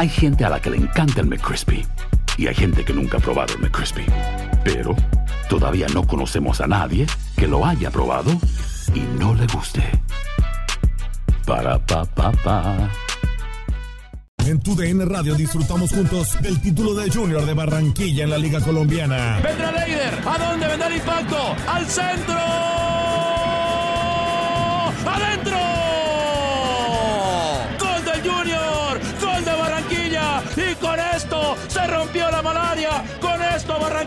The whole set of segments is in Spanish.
Hay gente a la que le encanta el McCrispy. Y hay gente que nunca ha probado el McCrispy. Pero todavía no conocemos a nadie que lo haya probado y no le guste. Para pa pa pa. En tu DN Radio disfrutamos juntos del título de Junior de Barranquilla en la Liga Colombiana. Vendrá Leider. ¿A dónde vendrá el impacto? ¡Al centro!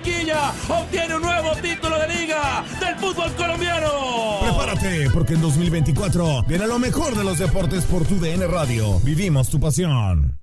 Barranquilla obtiene un nuevo título de liga del fútbol colombiano. Prepárate, porque en 2024 viene lo mejor de los deportes por tu DN Radio. Vivimos tu pasión.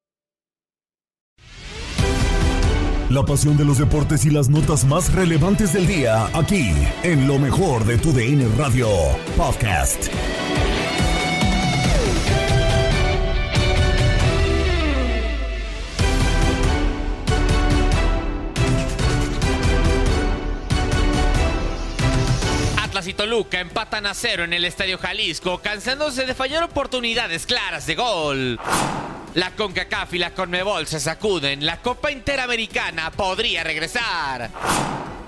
La pasión de los deportes y las notas más relevantes del día, aquí, en lo mejor de tu DN Radio Podcast. Atlas y Toluca empatan a cero en el Estadio Jalisco, cansándose de fallar oportunidades claras de gol. La CONCACAF y la CONMEBOL se sacuden. La Copa Interamericana podría regresar.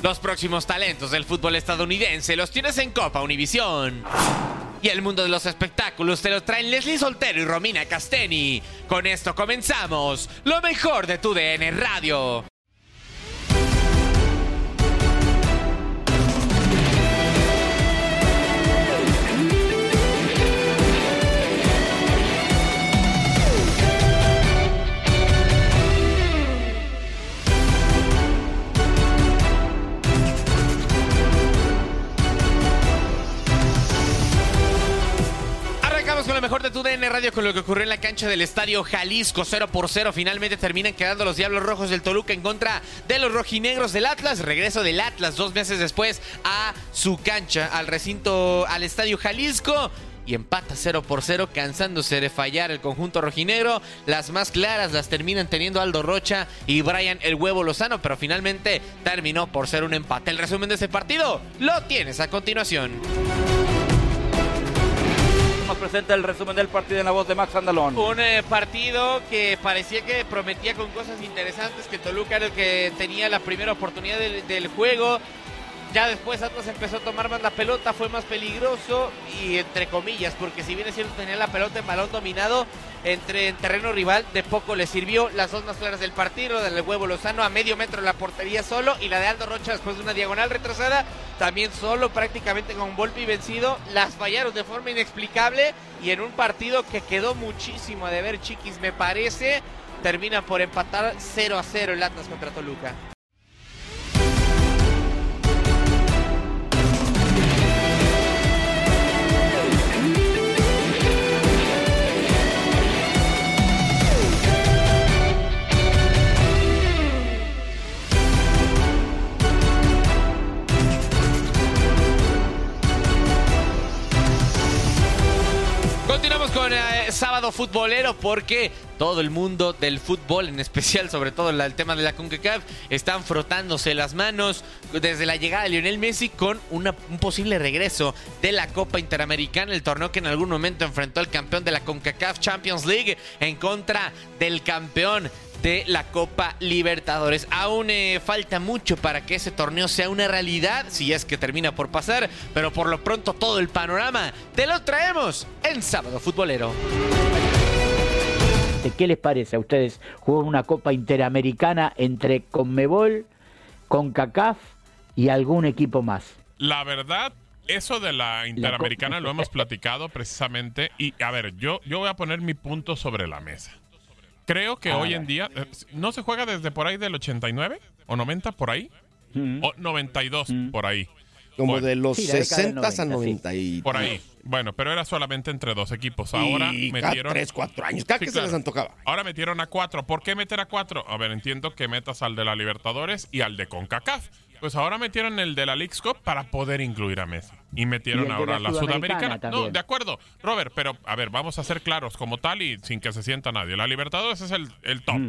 Los próximos talentos del fútbol estadounidense los tienes en Copa Univisión. Y el mundo de los espectáculos te lo traen Leslie Soltero y Romina Casteni. Con esto comenzamos lo mejor de tu DN Radio. Mejor de tu DN Radio con lo que ocurrió en la cancha del estadio Jalisco 0 por 0. Finalmente terminan quedando los Diablos Rojos del Toluca en contra de los rojinegros del Atlas. Regreso del Atlas dos meses después a su cancha, al recinto, al estadio Jalisco. Y empata 0 por 0, cansándose de fallar el conjunto rojinegro. Las más claras las terminan teniendo Aldo Rocha y Brian el Huevo Lozano, pero finalmente terminó por ser un empate. El resumen de ese partido lo tienes a continuación. Presenta el resumen del partido en la voz de Max Andalón. Un eh, partido que parecía que prometía con cosas interesantes, que Toluca era el que tenía la primera oportunidad del, juego. Ya después Atlas empezó a tomar más la pelota, fue más peligroso y entre comillas, porque si bien es cierto tenía la pelota en balón dominado entre en terreno rival, de poco le sirvió las dos más claras del partido, la del huevo Lozano a medio metro la portería solo y la de Aldo Rocha después de una diagonal retrasada, también solo prácticamente con Volpi vencido, las fallaron de forma inexplicable y en un partido que quedó muchísimo a deber Chiquis me parece, termina por empatar 0 a 0 el Atlas contra Toluca. Continuamos con eh, sábado futbolero porque todo el mundo del fútbol, en especial sobre todo el tema de la CONCACAF, están frotándose las manos desde la llegada de Lionel Messi con un posible regreso de la Copa Interamericana, el torneo que en algún momento enfrentó al campeón de la CONCACAF Champions League en contra del campeón de la Copa Libertadores. Aún eh, falta mucho para que ese torneo sea una realidad, si es que termina por pasar, pero por lo pronto todo el panorama te lo traemos en Sábado Futbolero. ¿Qué les parece a ustedes jugar una Copa Interamericana entre Conmebol, CONCACAF y algún equipo más? La verdad, eso de la Interamericana lo hemos platicado precisamente. Y a ver, yo, yo voy a poner mi punto sobre la mesa. Creo que hoy en día, eh, ¿no se juega desde por ahí del 89 o 90 por ahí? O 92 por ahí. Como Bueno. de los Sí, la década del 60 a 90, 90 y Por ahí. Bueno, pero era solamente entre dos equipos. Ahora y cada metieron. 3, 4 años. Cada Sí, que claro. se les antojaba. Ahora metieron a cuatro. ¿Por qué meter a cuatro? A ver, entiendo que metas al de la Libertadores y al de CONCACAF. Pues ahora metieron el de la Leagues Cup para poder incluir a Messi. Y metieron Y ahora la la Sudamericana Sudamericana. No, de acuerdo, Robert, pero a ver, vamos a ser claros como tal y sin que se sienta nadie. La Libertadores es el, el top.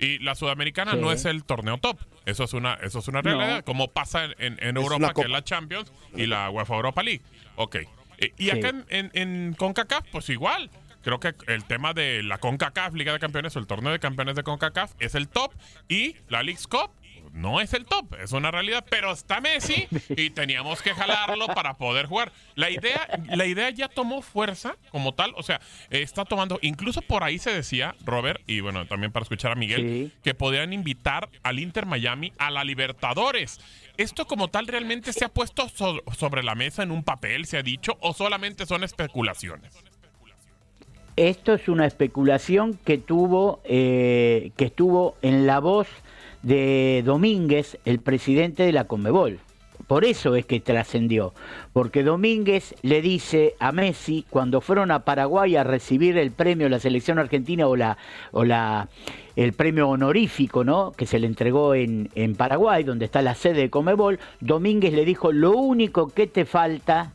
Y la Sudamericana Sí. no es el torneo top. Eso es una, eso es una realidad, No. como pasa en, en- en Es Europa, que es la Champions y la UEFA Europa League. Ok. Eh, Y acá en, en, en CONCACAF, pues igual. Creo que el tema de la CONCACAF, Liga de Campeones, o el torneo de campeones de CONCACAF, es el top. Y la League's Cup no es el top, es una realidad. Pero está Messi y teníamos que jalarlo para poder jugar. La idea, la idea ya tomó fuerza como tal. O sea, está tomando. Incluso por ahí se decía, Robert, y bueno, también para escuchar a Miguel, Sí. que podían invitar al Inter Miami a la Libertadores. ¿Esto como tal realmente se ha puesto so- sobre la mesa en un papel, se ha dicho, o solamente son especulaciones? Esto es una especulación que tuvo, eh, que estuvo en la voz de Domínguez, el presidente de la Conmebol. Por eso es que trascendió, porque Domínguez le dice a Messi cuando fueron a Paraguay a recibir el premio la selección argentina o la o la el premio honorífico, ¿no? que se le entregó en, en Paraguay, donde está la sede de Conmebol, Domínguez le dijo, "Lo único que te falta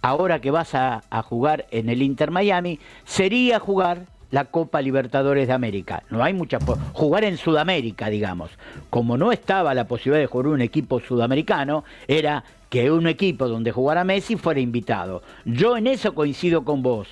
ahora que vas a jugar en el Inter Miami, sería jugar la Copa Libertadores de América. No hay mucha po- jugar en Sudamérica, digamos. Como no estaba la posibilidad de jugar un equipo sudamericano, era que un equipo donde jugara Messi fuera invitado. Yo en eso coincido con vos,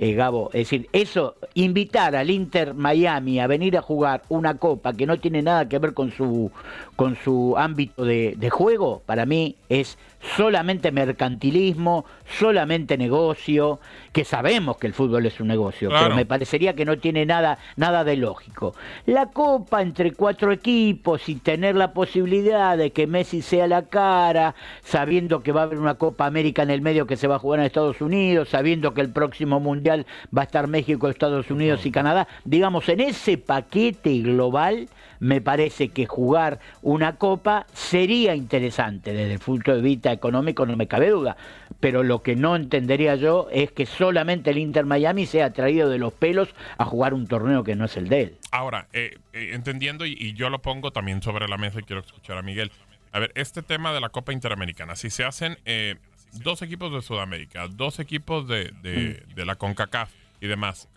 eh, Gabo. Es decir, eso, invitar al Inter Miami a venir a jugar una copa que no tiene nada que ver con su, con su ámbito de juego, para mí es solamente mercantilismo, solamente negocio, que sabemos que el fútbol es un negocio, Claro. pero me parecería que no tiene nada, nada de lógico. La copa entre cuatro equipos y tener la posibilidad de que Messi sea la cara, sabiendo que va a haber una Copa América en el medio que se va a jugar en Estados Unidos, sabiendo que el próximo Mundial va a estar México, Estados Unidos y Canadá, digamos, en ese paquete global me parece que jugar una copa sería interesante desde el punto de vista económico, no me cabe duda. Pero lo que no entendería yo es que solamente el Inter Miami sea traído de los pelos a jugar un torneo que no es el de él. Ahora, eh, eh, entendiendo, y, y yo lo pongo también sobre la mesa y quiero escuchar a Miguel. A ver, este tema de la Copa Interamericana, si se hacen eh, dos equipos de Sudamérica, dos equipos de, de- de la CONCACAF y demás,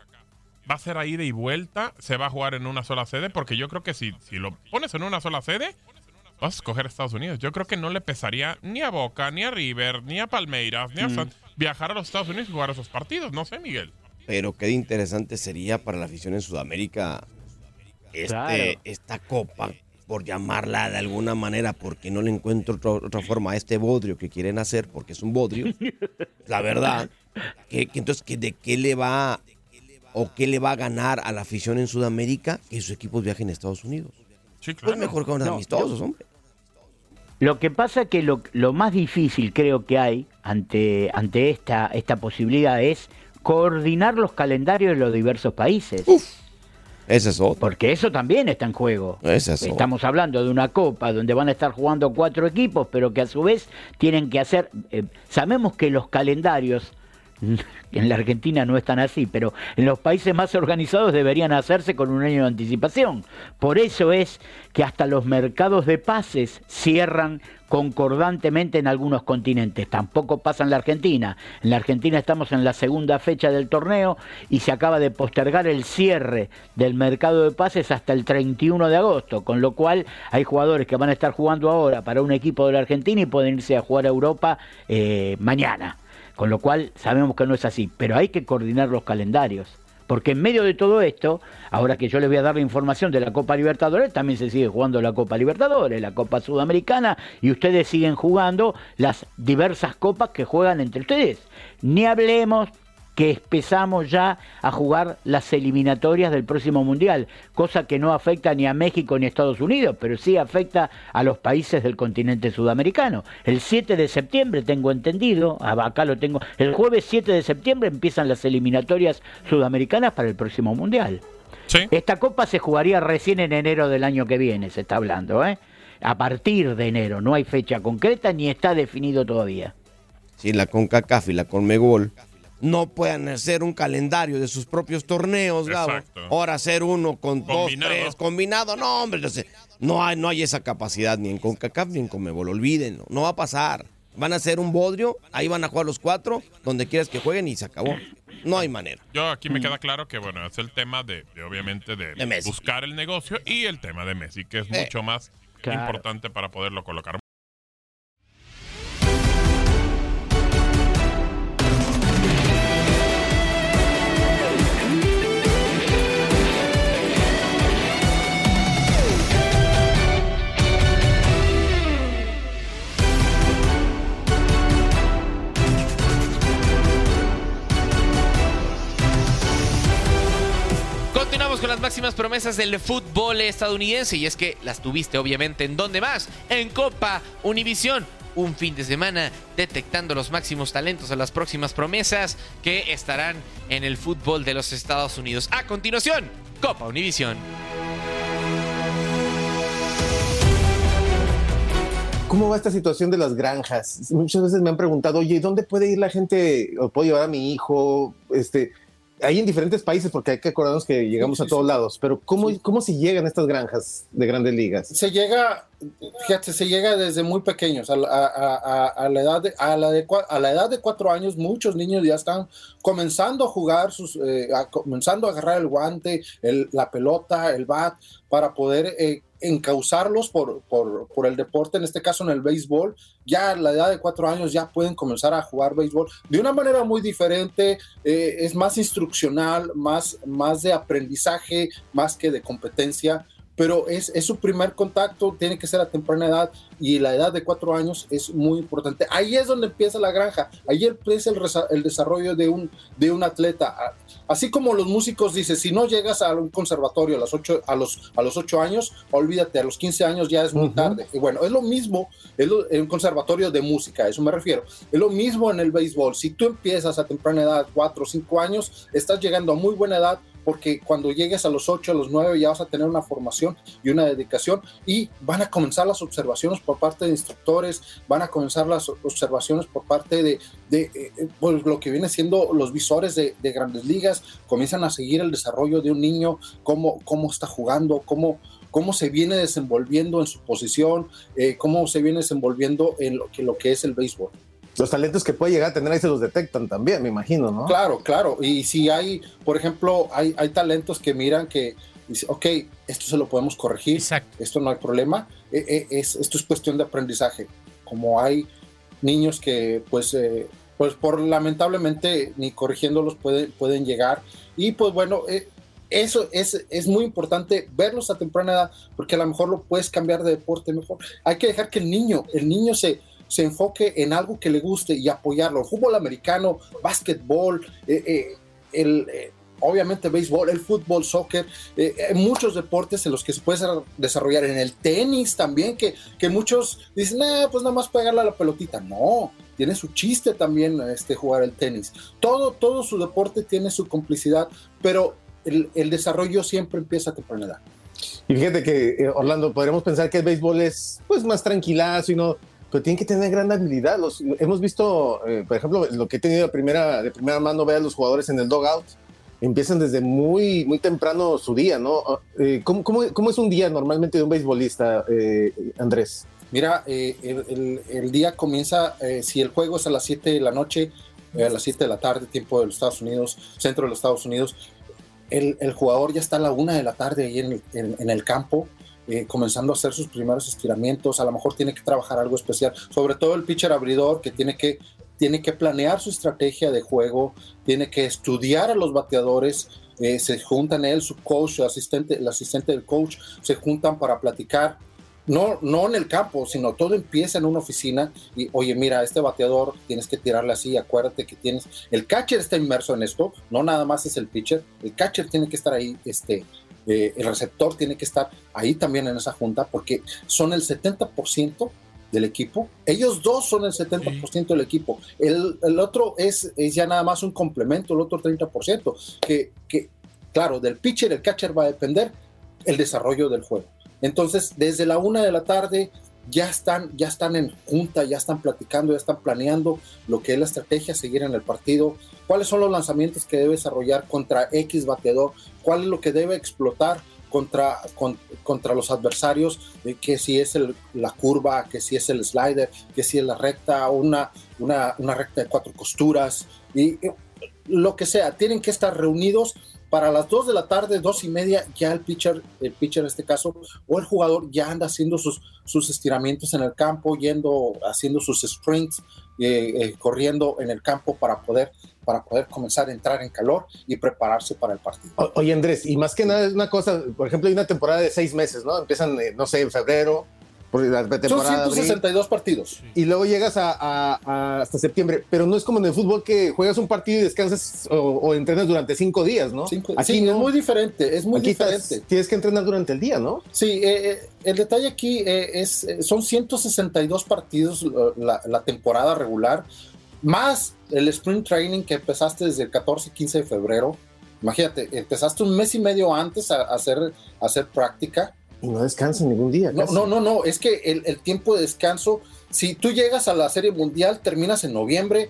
¿va a ser a ida y vuelta? ¿Se va a jugar en una sola sede? Porque yo creo que si, si lo pones en una sola sede, vas a escoger Estados Unidos. Yo creo que no le pesaría ni a Boca, ni a River, ni a Palmeiras, ni a San- viajar a los Estados Unidos y jugar esos partidos. No sé, Miguel. Pero qué interesante sería para la afición en Sudamérica este, Claro. esta copa, por llamarla de alguna manera, porque no le encuentro otro- otra forma a este bodrio que quieren hacer, porque es un bodrio. la verdad, que, que entonces, que ¿de qué le va o qué le va a ganar a la afición en Sudamérica que sus equipos viajen a Estados Unidos? Sí, Pues claro. mejor con los No, amistosos, hombre. Lo que pasa que lo, lo más difícil creo que hay ante, ante esta, esta posibilidad es coordinar los calendarios de los diversos países. Ese es otro. Porque eso también está en juego. Ese es otro. Estamos hablando de una copa donde van a estar jugando cuatro equipos, pero que a su vez tienen que hacer... eh, sabemos que los calendarios, en la Argentina no están así, pero en los países más organizados deberían hacerse con un año de anticipación. Por eso es que hasta los mercados de pases cierran concordantemente en algunos continentes. Tampoco pasa en la Argentina. En la Argentina estamos en la segunda fecha del torneo y se acaba de postergar el cierre del mercado de pases hasta el 31 de agosto, con lo cual hay jugadores que van a estar jugando ahora para un equipo de la Argentina y pueden irse a jugar a Europa eh, mañana. Con lo cual sabemos que no es así, pero hay que coordinar los calendarios. Porque en medio de todo esto, ahora que yo les voy a dar la información de la Copa Libertadores, también se sigue jugando la Copa Libertadores, la Copa Sudamericana, y ustedes siguen jugando las diversas copas que juegan entre ustedes. Ni hablemos que empezamos ya a jugar las eliminatorias del próximo Mundial, cosa que no afecta ni a México ni a Estados Unidos, pero sí afecta a los países del continente sudamericano. El 7 de septiembre, tengo entendido, ah, acá lo tengo, el jueves 7 de septiembre empiezan las eliminatorias sudamericanas para el próximo Mundial. Esta copa se jugaría recién en enero del año que viene, se está hablando, ¿eh? A partir de enero, no hay fecha concreta ni está definido todavía. Si la CONCACAF y la CONMEGOL no puedan hacer un calendario de sus propios torneos, Gabo. Ahora hacer uno con dos, tres, combinado. No, hombre, no hay, no hay esa capacidad ni en CONCACAF ni en CONMEBOL. Olvídenlo, no va a pasar. Van a hacer un bodrio, ahí van a jugar los cuatro, donde quieras que jueguen y se acabó. No hay manera. Yo aquí me queda claro que, bueno, es el tema de, obviamente, de, buscar el negocio y el tema de Messi, que es mucho más importante para poderlo colocar. Máximas promesas del fútbol estadounidense y es que las tuviste obviamente en donde más, en Copa Univisión. Un fin de semana detectando los máximos talentos a las próximas promesas que estarán en el fútbol de los Estados Unidos. A continuación, Copa Univisión. ¿Cómo va esta situación de las granjas? Muchas veces me han preguntado, oye, ¿dónde puede ir la gente? ¿O puedo llevar a mi hijo? Este, hay en diferentes países, porque hay que acordarnos que llegamos a todos lados, pero ¿cómo, ¿cómo se llegan a estas granjas de grandes ligas? Se llega, fíjate, se llega desde muy pequeños, a, la, edad de, a, la, de, a la edad de cuatro años, muchos niños ya están comenzando a jugar, sus, eh, comenzando a agarrar el guante, el, la pelota, el bat, para poder eh, encauzarlos por, por, por, el deporte, en este caso en el béisbol, ya a la edad de cuatro años ya pueden comenzar a jugar béisbol de una manera muy diferente, eh, es más instruccional, más, más de aprendizaje, más que de competencia pero es, es, su primer contacto, tiene que ser a temprana edad y la edad de cuatro años es muy importante. Ahí es donde empieza la granja, ahí empieza el, el desarrollo de un, de un atleta. Así como los músicos dicen, si no llegas a un conservatorio a, los ocho, a, los, a los ocho años, olvídate, a los 15 años ya es muy tarde. Y bueno, es lo mismo en un conservatorio de música, a eso me refiero. Es lo mismo en el béisbol. Si tú empiezas a temprana edad, cuatro o cinco años, estás llegando a muy buena edad porque cuando llegues a los 8, a los 9 ya vas a tener una formación y una dedicación y van a comenzar las observaciones por parte de instructores, van a comenzar las observaciones por parte de, de eh, pues, lo que viene siendo los visores de, grandes ligas, comienzan a seguir el desarrollo de un niño, cómo, cómo está jugando, cómo, cómo se viene desenvolviendo en su posición, eh, cómo se viene desenvolviendo en lo que, lo que es el béisbol los talentos que puede llegar a tener ahí se los detectan también, me imagino, ¿no? Claro, claro. Y si hay, por ejemplo, hay, hay talentos que miran que dicen, ok, esto se lo podemos corregir, esto no hay problema, e, e, es, esto es cuestión de aprendizaje. Como hay niños que, pues, eh, pues por lamentablemente ni corrigiéndolos pueden, pueden llegar. Y pues bueno, eh, eso es, es muy importante verlos a temprana edad, porque a lo mejor lo puedes cambiar de deporte mejor. Hay que dejar que el niño, el niño se, se enfoque en algo que le guste y apoyarlo. fútbol americano, básquetbol, eh, eh, el, eh, obviamente béisbol, el fútbol, soccer, hay muchos deportes en los que se puede desarrollar. En el tenis también, que, que muchos dicen, pues nada más pegarle la pelotita. No, tiene su chiste también este, jugar el tenis. Todo, todo su deporte tiene su complicidad, pero el, desarrollo siempre empieza a temprana. Y fíjate que, Orlando, podríamos pensar que el béisbol es pues más tranquilazo y no pero tienen que tener gran habilidad. Los, hemos visto, eh, por ejemplo, lo que he tenido de primera, de primera mano, ver a los jugadores en el dogout, empiezan desde muy, muy temprano su día, ¿no? Ah, eh, ¿cómo, cómo, es un día normalmente de un beisbolista, eh, Andrés? Mira, el, el, día comienza, si el juego es a las 7 de la noche, a las 7 de la tarde, tiempo de los Estados Unidos, centro de los Estados Unidos, el, el jugador ya está a la 1 de la tarde ahí en en el campo, eh, comenzando a hacer sus primeros estiramientos, a lo mejor tiene que trabajar algo especial, sobre todo el pitcher abridor que tiene que, tiene que planear su estrategia de juego, tiene que estudiar a los bateadores, eh, se juntan él, su coach, su asistente, el asistente del coach, se juntan para platicar no, no en el campo, sino todo empieza en una oficina y, oye, mira, este bateador tienes que tirarle así, acuérdate que tienes, el catcher está inmerso en esto, no nada más es el pitcher, el catcher tiene que estar ahí, este, eh, el receptor tiene que estar ahí también en esa junta porque son el 70% del equipo. Ellos dos son el 70% del equipo. El, otro es, es, ya nada más un complemento, el otro 30%, que, que claro, del pitcher, el catcher va a depender el desarrollo del juego. Entonces, desde la una de la tarde ya están, ya están en junta, ya están platicando, ya están planeando lo que es la estrategia a seguir en el partido, cuáles son los lanzamientos que debe desarrollar contra X bateador, cuál es lo que debe explotar contra, con, contra los adversarios, que si es el, la curva, que si es el slider, que si es la recta, una, una, una recta de cuatro costuras, y lo que sea, tienen que estar reunidos para las 2 de la tarde, dos y media, ya el pitcher, el pitcher en este caso, o el jugador ya anda haciendo sus, sus estiramientos en el campo, yendo, haciendo sus sprints, eh, eh, corriendo en el campo para poder, para poder comenzar a entrar en calor y prepararse para el partido. Oye, Andrés, y más que nada es una cosa, por ejemplo, hay una temporada de seis meses, ¿no? Empiezan, eh, no sé, en febrero, la. Son 162 abril, partidos. Y luego llegas a, a, a, hasta septiembre, pero no es como en el fútbol que juegas un partido y descansas o, o entrenas durante cinco días, ¿no? Cinco, aquí sí, no. es muy diferente, es muy aquí diferente. Estás, tienes que entrenar durante el día, ¿no? Sí, eh, el detalle aquí eh, es, son 162 partidos la, la, temporada regular, más el sprint training que empezaste desde el 14 y 15 de febrero. Imagínate, empezaste un mes y medio antes a, a hacer, a hacer práctica y no descansa ningún día. No, no, no, no, es que el, el, tiempo de descanso, si tú llegas a la Serie Mundial, terminas en noviembre,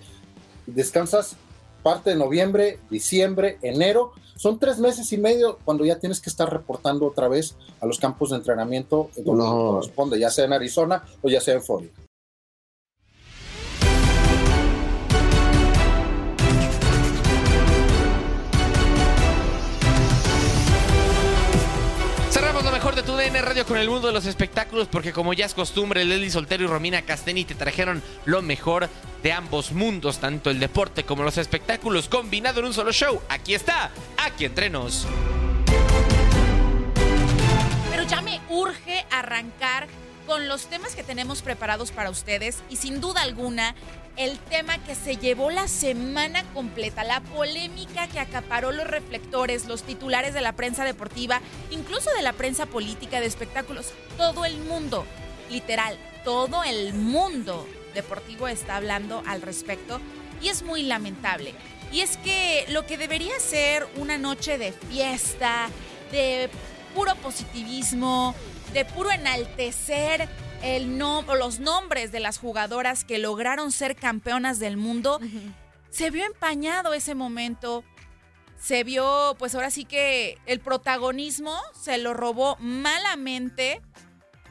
descansas parte de noviembre, diciembre, enero, son tres meses y medio cuando ya tienes que estar reportando otra vez a los campos de entrenamiento donde no. corresponde, ya sea en Arizona o ya sea en Florida. Mejor de tu DN Radio con el mundo de los espectáculos, porque como ya es costumbre, Leslie Soltero y Romina Casteni te trajeron lo mejor de ambos mundos, tanto el deporte como los espectáculos, combinado en un solo show. Aquí está, aquí entrenos. Pero ya me urge arrancar con los temas que tenemos preparados para ustedes y sin duda alguna el tema que se llevó la semana completa, la polémica que acaparó los reflectores, los titulares de la prensa deportiva, incluso de la prensa política de espectáculos, todo el mundo, literal, todo el mundo deportivo está hablando al respecto y es muy lamentable. Y es que lo que debería ser una noche de fiesta, de puro positivismo, de puro enaltecer el no, los nombres de las jugadoras que lograron ser campeonas del mundo, uh -huh. se vio empañado ese momento. Se vio, pues ahora sí que el protagonismo se lo robó malamente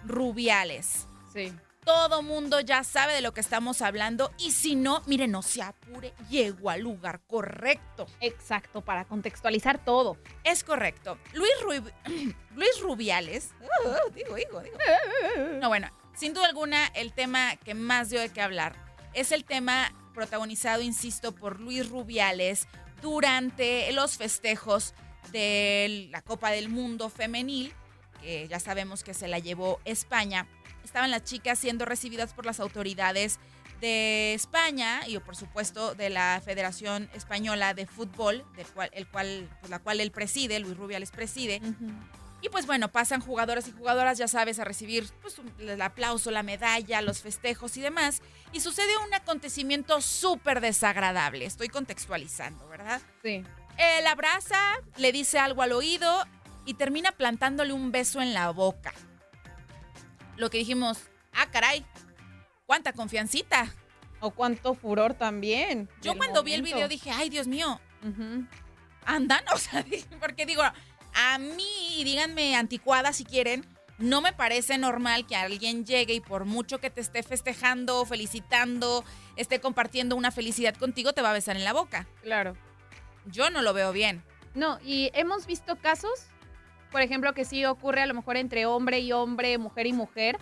Rubiales. Sí. Todo mundo ya sabe de lo que estamos hablando y si no, miren, no se apure, llegó al lugar correcto. Exacto, para contextualizar todo. Es correcto. Luis, Rub Luis Rubiales, uh, digo, digo, digo. No, bueno, sin duda alguna, el tema que más dio de qué hablar es el tema protagonizado, insisto, por Luis Rubiales durante los festejos de la Copa del Mundo Femenil, que ya sabemos que se la llevó España estaban las chicas siendo recibidas por las autoridades de España y por supuesto de la Federación Española de Fútbol, del cual, el cual, pues, la cual él preside, Luis Rubiales preside. Uh -huh. Y pues bueno, pasan jugadores y jugadoras, ya sabes, a recibir pues, el aplauso, la medalla, los festejos y demás. Y sucede un acontecimiento súper desagradable. Estoy contextualizando, ¿verdad? Sí. Él abraza, le dice algo al oído y termina plantándole un beso en la boca lo que dijimos, ah, caray, cuánta confiancita. O cuánto furor también. Yo cuando momento. vi el video dije, ay, Dios mío, uh -huh. andan, o sea, porque digo, a mí, díganme anticuada si quieren, no me parece normal que alguien llegue y por mucho que te esté festejando, felicitando, esté compartiendo una felicidad contigo, te va a besar en la boca. Claro. Yo no lo veo bien. No, y hemos visto casos por ejemplo, que sí ocurre a lo mejor entre hombre y hombre, mujer y mujer,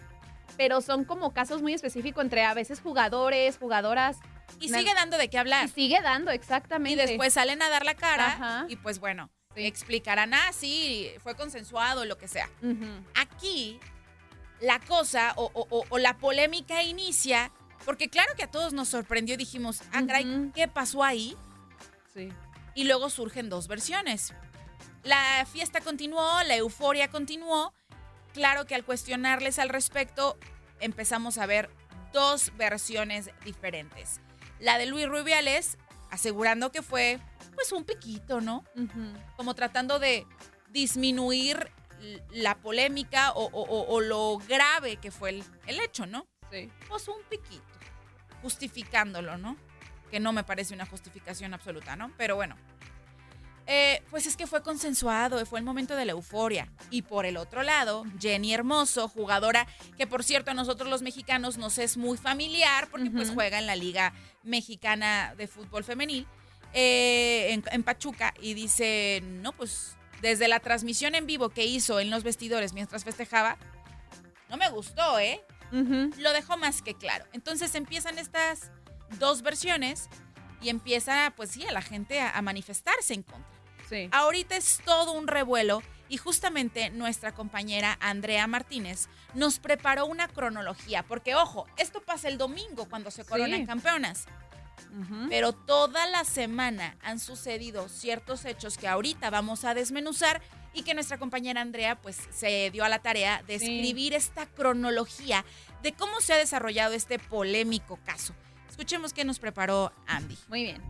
pero son como casos muy específicos entre a veces jugadores, jugadoras. Y sigue dando de qué hablar. Y sigue dando, exactamente. Y después salen a dar la cara Ajá. y pues bueno, sí. explicarán, ah, sí, fue consensuado, lo que sea. Uh -huh. Aquí la cosa o, o- o la polémica inicia, porque claro que a todos nos sorprendió, dijimos, ah, caray, ¿qué pasó ahí? Sí. Y luego surgen dos versiones. La fiesta continuó, la euforia continuó. Claro que al cuestionarles al respecto, empezamos a ver dos versiones diferentes. La de Luis Rubiales, asegurando que fue pues un piquito, ¿no? Como tratando de disminuir la polémica o, o- o- o lo grave que fue el, el hecho, ¿no? Sí. Pues un piquito, justificándolo, ¿no? Que no me parece una justificación absoluta, ¿no? Pero bueno. Eh, pues es que fue consensuado, fue el momento de la euforia. Y por el otro lado, Jenny Hermoso, jugadora que por cierto a nosotros los mexicanos nos es muy familiar porque pues juega en la Liga Mexicana de Fútbol Femenil eh, en, en Pachuca y dice, no, pues desde la transmisión en vivo que hizo en los vestidores mientras festejaba, no me gustó, ¿eh? Lo dejó más que claro. Entonces empiezan estas dos versiones y empieza, pues sí, a la gente a, a manifestarse en contra. Sí. Ahorita es todo un revuelo y justamente nuestra compañera Andrea Martínez nos preparó una cronología, porque ojo, esto pasa el domingo cuando se coronan Sí. campeonas. Pero toda la semana han sucedido ciertos hechos que ahorita vamos a desmenuzar y que nuestra compañera Andrea pues se dio a la tarea de Sí. escribir esta cronología de cómo se ha desarrollado este polémico caso. Escuchemos qué nos preparó Andy. Muy bien.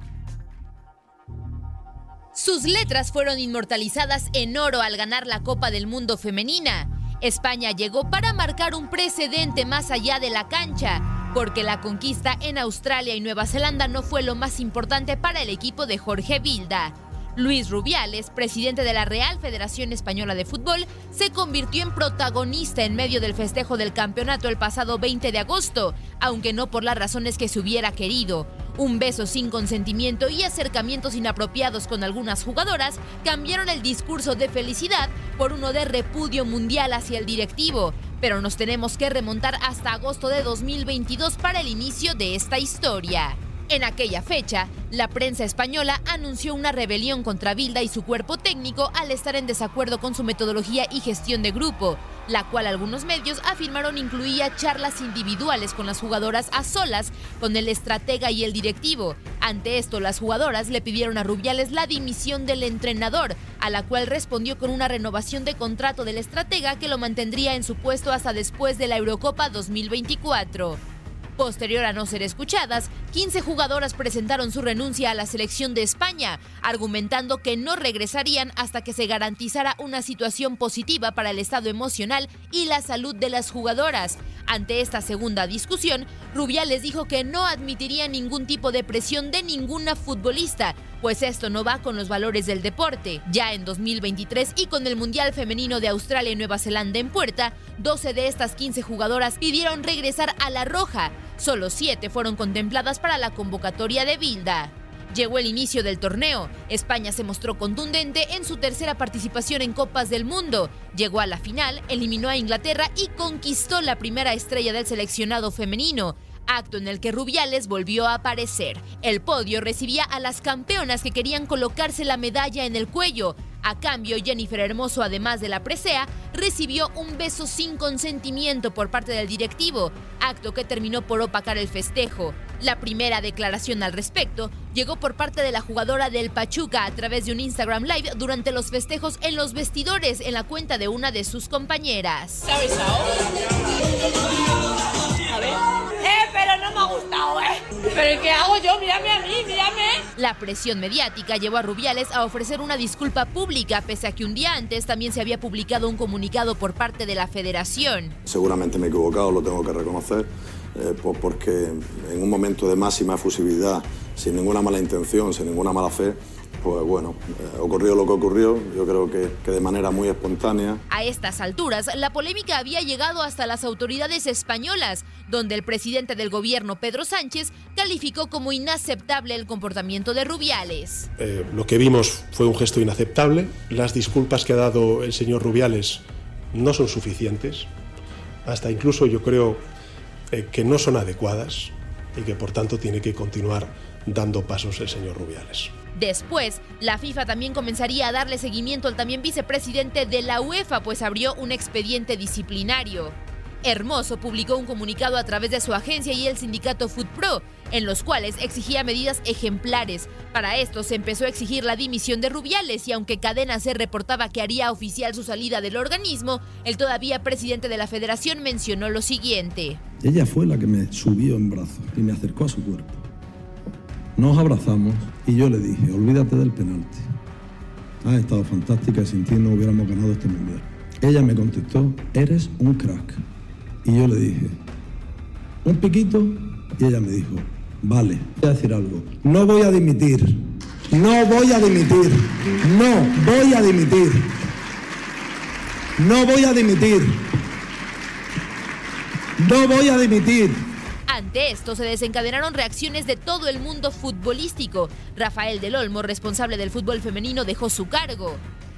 Sus letras fueron inmortalizadas en oro al ganar la Copa del Mundo femenina. España llegó para marcar un precedente más allá de la cancha, porque la conquista en Australia y Nueva Zelanda no fue lo más importante para el equipo de Jorge Vilda. Luis Rubiales, presidente de la Real Federación Española de Fútbol, se convirtió en protagonista en medio del festejo del campeonato el pasado 20 de agosto, aunque no por las razones que se hubiera querido. Un beso sin consentimiento y acercamientos inapropiados con algunas jugadoras cambiaron el discurso de felicidad por uno de repudio mundial hacia el directivo. Pero nos tenemos que remontar hasta agosto de 2022 para el inicio de esta historia. En aquella fecha, la prensa española anunció una rebelión contra Bilda y su cuerpo técnico al estar en desacuerdo con su metodología y gestión de grupo, la cual algunos medios afirmaron incluía charlas individuales con las jugadoras a solas, con el estratega y el directivo. Ante esto, las jugadoras le pidieron a Rubiales la dimisión del entrenador, a la cual respondió con una renovación de contrato del estratega que lo mantendría en su puesto hasta después de la Eurocopa 2024. Posterior a no ser escuchadas, 15 jugadoras presentaron su renuncia a la selección de España, argumentando que no regresarían hasta que se garantizara una situación positiva para el estado emocional y la salud de las jugadoras. Ante esta segunda discusión, Rubiales dijo que no admitiría ningún tipo de presión de ninguna futbolista, pues esto no va con los valores del deporte. Ya en 2023 y con el Mundial Femenino de Australia y Nueva Zelanda en puerta, 12 de estas 15 jugadoras pidieron regresar a la roja. Solo 7 fueron contempladas para la convocatoria de Bilda. Llegó el inicio del torneo. España se mostró contundente en su tercera participación en Copas del Mundo. Llegó a la final, eliminó a Inglaterra y conquistó la primera estrella del seleccionado femenino acto en el que Rubiales volvió a aparecer. El podio recibía a las campeonas que querían colocarse la medalla en el cuello. A cambio, Jennifer Hermoso, además de la presea, recibió un beso sin consentimiento por parte del directivo, acto que terminó por opacar el festejo. La primera declaración al respecto llegó por parte de la jugadora del Pachuca a través de un Instagram Live durante los festejos en los vestidores en la cuenta de una de sus compañeras. A Eh, pero no me ha gustado, ¿eh? ¿Pero qué hago yo? Mírame a mí, mírame. La presión mediática llevó a Rubiales a ofrecer una disculpa pública, pese a que un día antes también se había publicado un comunicado por parte de la federación. Seguramente me he equivocado, lo tengo que reconocer, eh, po- porque en un momento de máxima efusividad, sin ninguna mala intención, sin ninguna mala fe, pues bueno, eh, ocurrió lo que ocurrió, yo creo que, que de manera muy espontánea. A estas alturas, la polémica había llegado hasta las autoridades españolas, donde el presidente del gobierno, Pedro Sánchez, calificó como inaceptable el comportamiento de Rubiales. Eh, lo que vimos fue un gesto inaceptable. Las disculpas que ha dado el señor Rubiales no son suficientes. Hasta incluso yo creo eh, que no son adecuadas y que por tanto tiene que continuar dando pasos el señor Rubiales. Después, la FIFA también comenzaría a darle seguimiento al también vicepresidente de la UEFA, pues abrió un expediente disciplinario. Hermoso publicó un comunicado a través de su agencia y el sindicato FoodPro, en los cuales exigía medidas ejemplares. Para esto se empezó a exigir la dimisión de Rubiales y aunque Cadena se reportaba que haría oficial su salida del organismo, el todavía presidente de la federación mencionó lo siguiente. Ella fue la que me subió en brazos y me acercó a su cuerpo. Nos abrazamos y yo le dije, olvídate del penalti. Ha estado fantástica y sin ti no hubiéramos ganado este mundial. Ella me contestó, eres un crack. Y yo le dije, un piquito. Y ella me dijo, vale, voy a decir algo. No voy a dimitir. No voy a dimitir. No voy a dimitir. No voy a dimitir. No voy a dimitir. Esto se desencadenaron reacciones de todo el mundo futbolístico. Rafael del Olmo, responsable del fútbol femenino, dejó su cargo.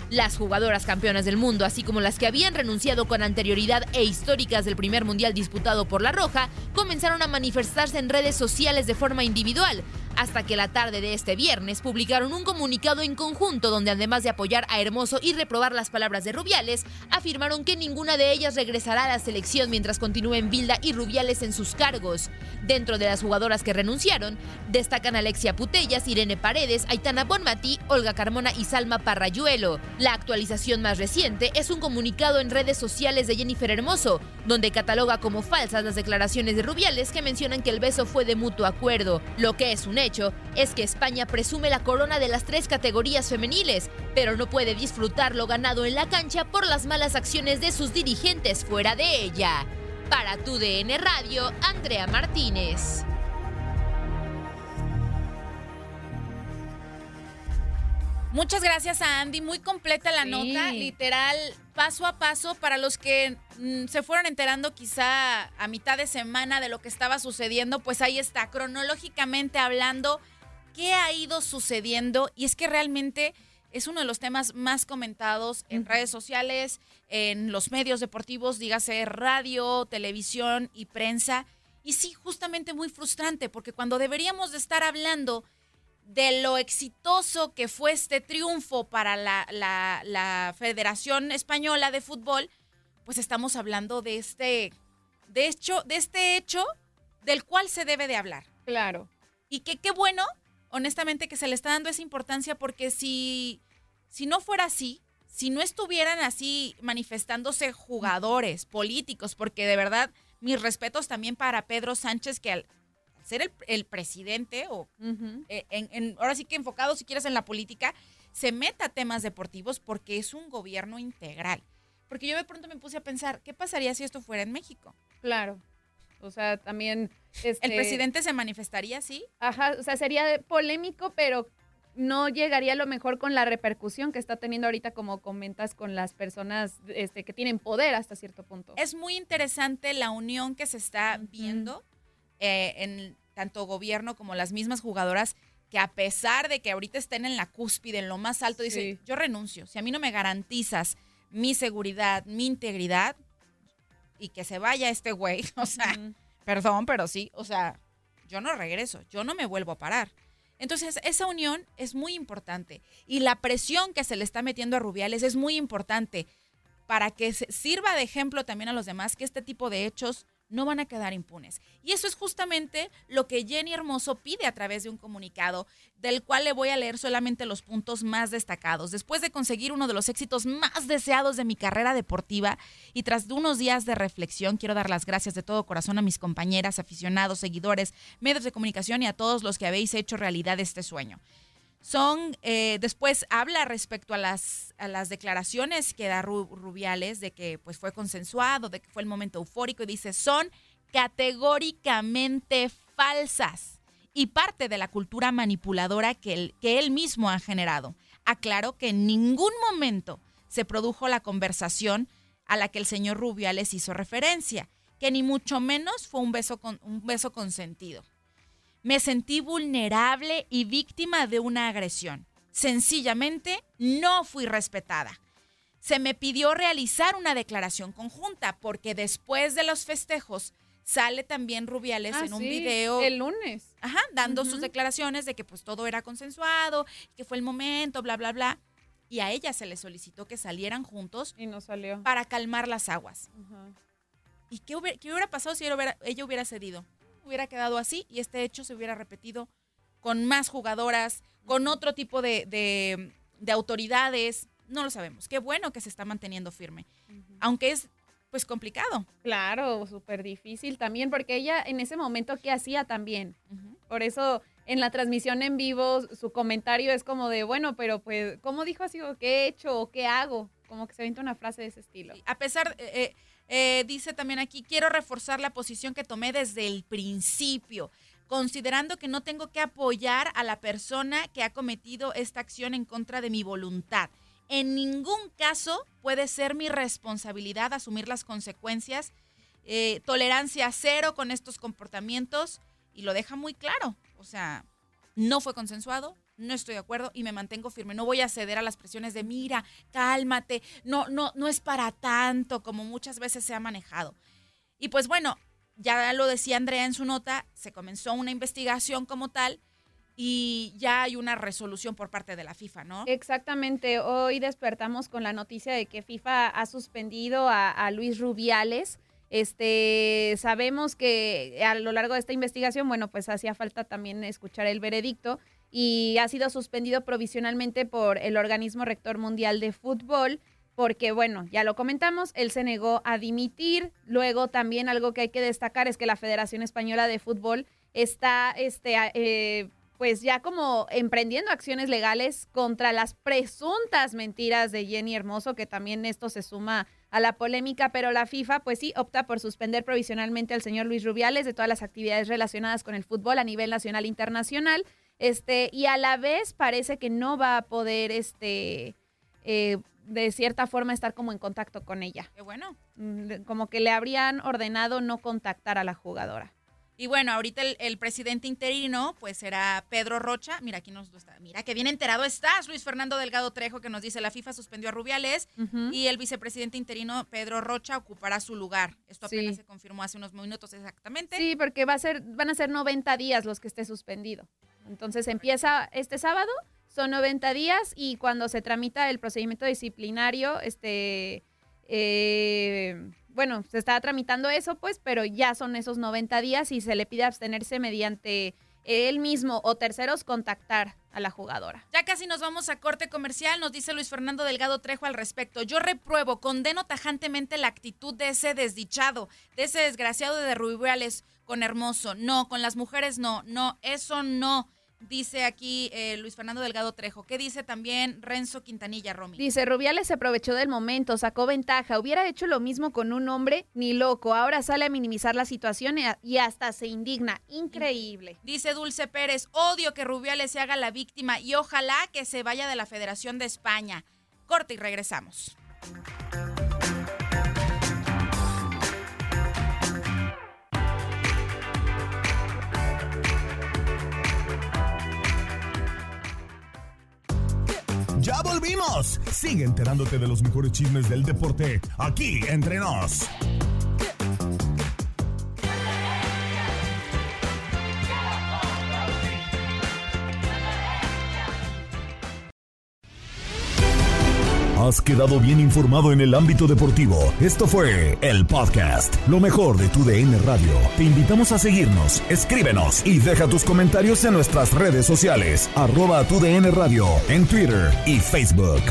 Las jugadoras campeonas del mundo, así como las que habían renunciado con anterioridad e históricas del primer mundial disputado por La Roja, comenzaron a manifestarse en redes sociales de forma individual, hasta que la tarde de este viernes publicaron un comunicado en conjunto donde además de apoyar a Hermoso y reprobar las palabras de Rubiales, afirmaron que ninguna de ellas regresará a la selección mientras continúen Bilda y Rubiales en sus cargos. Dentro de las jugadoras que renunciaron, destacan Alexia Putellas, Irene Paredes, Aitana Bonmatí, Olga Carmona y Salma Parrayuelo. La actualización más reciente es un comunicado en redes sociales de Jennifer Hermoso, donde cataloga como falsas las declaraciones de Rubiales que mencionan que el beso fue de mutuo acuerdo, lo que es un hecho es que España presume la corona de las tres categorías femeniles, pero no puede disfrutar lo ganado en la cancha por las malas acciones de sus dirigentes fuera de ella. Para tu DN Radio, Andrea Martínez. Muchas gracias a Andy, muy completa la Sí. nota, literal, paso a paso para los que mm, se fueron enterando quizá a mitad de semana de lo que estaba sucediendo, pues ahí está, cronológicamente hablando, qué ha ido sucediendo y es que realmente es uno de los temas más comentados en redes sociales, en los medios deportivos, dígase radio, televisión y prensa. Y sí, justamente muy frustrante, porque cuando deberíamos de estar hablando de lo exitoso que fue este triunfo para la, la- la Federación Española de Fútbol, pues estamos hablando de este, de hecho, de este hecho del cual se debe de hablar. Claro. Y que qué bueno, honestamente, que se le está dando esa importancia, porque si, si no fuera así, si no estuvieran así manifestándose jugadores, políticos, porque de verdad, mis respetos también para Pedro Sánchez, que al ser el, el presidente, o eh, en- en- ahora sí que enfocado, si quieres, en la política, se meta a temas deportivos porque es un gobierno integral. Porque yo de pronto me puse a pensar, ¿qué pasaría si esto fuera en México? Claro. O sea, también... ¿El este, presidente se manifestaría así? Ajá, o sea, sería polémico, pero no llegaría a lo mejor con la repercusión que está teniendo ahorita, como comentas, con las personas este, que tienen poder hasta cierto punto. Es muy interesante la unión que se está viendo eh, en tanto gobierno como las mismas jugadoras que a pesar de que ahorita estén en la cúspide, en lo más alto, dicen, yo renuncio. Si a mí no me garantizas mi seguridad, mi integridad y que se vaya este güey, o sea, perdón, pero sí, o sea, yo no regreso, yo no me vuelvo a parar. Entonces, esa unión es muy importante y la presión que se le está metiendo a Rubiales es muy importante para que sirva de ejemplo también a los demás que este tipo de hechos no van a quedar impunes. Y eso es justamente lo que Jenny Hermoso pide a través de un comunicado, del cual le voy a leer solamente los puntos más destacados. Después de conseguir uno de los éxitos más deseados de mi carrera deportiva y tras unos días de reflexión, quiero dar las gracias de todo corazón a mis compañeras, aficionados, seguidores, medios de comunicación y a todos los que habéis hecho realidad este sueño son, eh, después habla respecto a las, a las declaraciones que da Ru- Rubiales de que pues fue consensuado, de que fue el momento eufórico y dice, son categóricamente falsas y parte de la cultura manipuladora que él, que él mismo ha generado. Aclaró que en ningún momento se produjo la conversación a la que el señor Rubiales hizo referencia, que ni mucho menos fue un beso, con, un beso consentido. Me sentí vulnerable y víctima de una agresión. Sencillamente no fui respetada. Se me pidió realizar una declaración conjunta porque después de los festejos sale también Rubiales Ah, en un sí, video el lunes. Ajá, dando sus declaraciones de que pues todo era consensuado, que fue el momento, bla bla bla. Y a ella se le solicitó que salieran juntos y no salió para calmar las aguas. ¿Y qué hubiera, qué hubiera pasado si ella hubiera, ella hubiera cedido? Hubiera quedado así y este hecho se hubiera repetido con más jugadoras, con otro tipo de, de- de autoridades. No lo sabemos. Qué bueno que se está manteniendo firme. Aunque es pues complicado. Claro, súper difícil también, porque ella en ese momento, ¿qué hacía también? Por eso en la transmisión en vivo su comentario es como de, bueno, pero pues, ¿cómo dijo así? ¿O qué he hecho? ¿O qué hago? Como que se avienta una frase de ese estilo. A pesar, eh, eh, dice también aquí, quiero reforzar la posición que tomé desde el principio, considerando que no tengo que apoyar a la persona que ha cometido esta acción en contra de mi voluntad. En ningún caso puede ser mi responsabilidad asumir las consecuencias. Eh, tolerancia cero con estos comportamientos y lo deja muy claro. O sea, no fue consensuado, no estoy de acuerdo y me mantengo firme. No voy a ceder a las presiones de mira, cálmate, no, no, no es para tanto como muchas veces se ha manejado. Y pues bueno, ya lo decía Andrea en su nota, se comenzó una investigación como tal y ya hay una resolución por parte de la FIFA, ¿no? Exactamente, hoy despertamos con la noticia de que FIFA ha suspendido a, Luis Rubiales. Este, sabemos que a lo largo de esta investigación, bueno, pues hacía falta también escuchar el veredicto y ha sido suspendido provisionalmente por el organismo rector mundial de fútbol porque bueno, ya lo comentamos, él se negó a dimitir. Luego también algo que hay que destacar es que la Federación Española de Fútbol está, este, eh, pues ya como emprendiendo acciones legales contra las presuntas mentiras de Jenny Hermoso, que también esto se suma a la polémica, pero la FIFA pues sí opta por suspender provisionalmente al señor Luis Rubiales de todas las actividades relacionadas con el fútbol a nivel nacional e internacional. Este, y a la vez parece que no va a poder este eh, de cierta forma estar como en contacto con ella. Qué bueno. Mm, Como que le habrían ordenado no contactar a la jugadora. Y bueno, ahorita el, el presidente interino, pues será Pedro Rocha. Mira, aquí nos está. Mira, que bien enterado estás, Luis Fernando Delgado Trejo, que nos dice la FIFA suspendió a Rubiales y el vicepresidente interino, Pedro Rocha, ocupará su lugar. Esto apenas Sí. se confirmó hace unos minutos exactamente. Sí, porque va a ser, van a ser 90 días los que esté suspendido. Entonces empieza este sábado, son 90 días y cuando se tramita el procedimiento disciplinario, este, eh, bueno, se está tramitando eso, pues, pero ya son esos 90 días y se le pide abstenerse mediante él mismo o terceros contactar a la jugadora. Ya casi nos vamos a corte comercial, nos dice Luis Fernando Delgado Trejo al respecto. Yo repruebo, condeno tajantemente la actitud de ese desdichado, de ese desgraciado de Rubiales con Hermoso. No, con las mujeres no, no, eso no. Dice aquí eh, Luis Fernando Delgado Trejo. ¿Qué dice también Renzo Quintanilla, Romy? Dice, Rubiales se aprovechó del momento, sacó ventaja. Hubiera hecho lo mismo con un hombre, ni loco. Ahora sale a minimizar la situación y hasta se indigna. Increíble. Dice Dulce Pérez, odio que Rubiales se haga la víctima y ojalá que se vaya de la Federación de España. Corte y regresamos. Ya volvimos. Sigue enterándote de los mejores chismes del deporte aquí entre nos. Has quedado bien informado en el ámbito deportivo. Esto fue el podcast, lo mejor de tu DN Radio. Te invitamos a seguirnos, escríbenos y deja tus comentarios en nuestras redes sociales, arroba tu DN Radio, en Twitter y Facebook.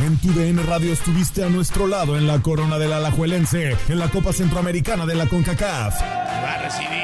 En tu DN Radio estuviste a nuestro lado en la corona del Alajuelense, en la Copa Centroamericana de la CONCACAF. Va a recibir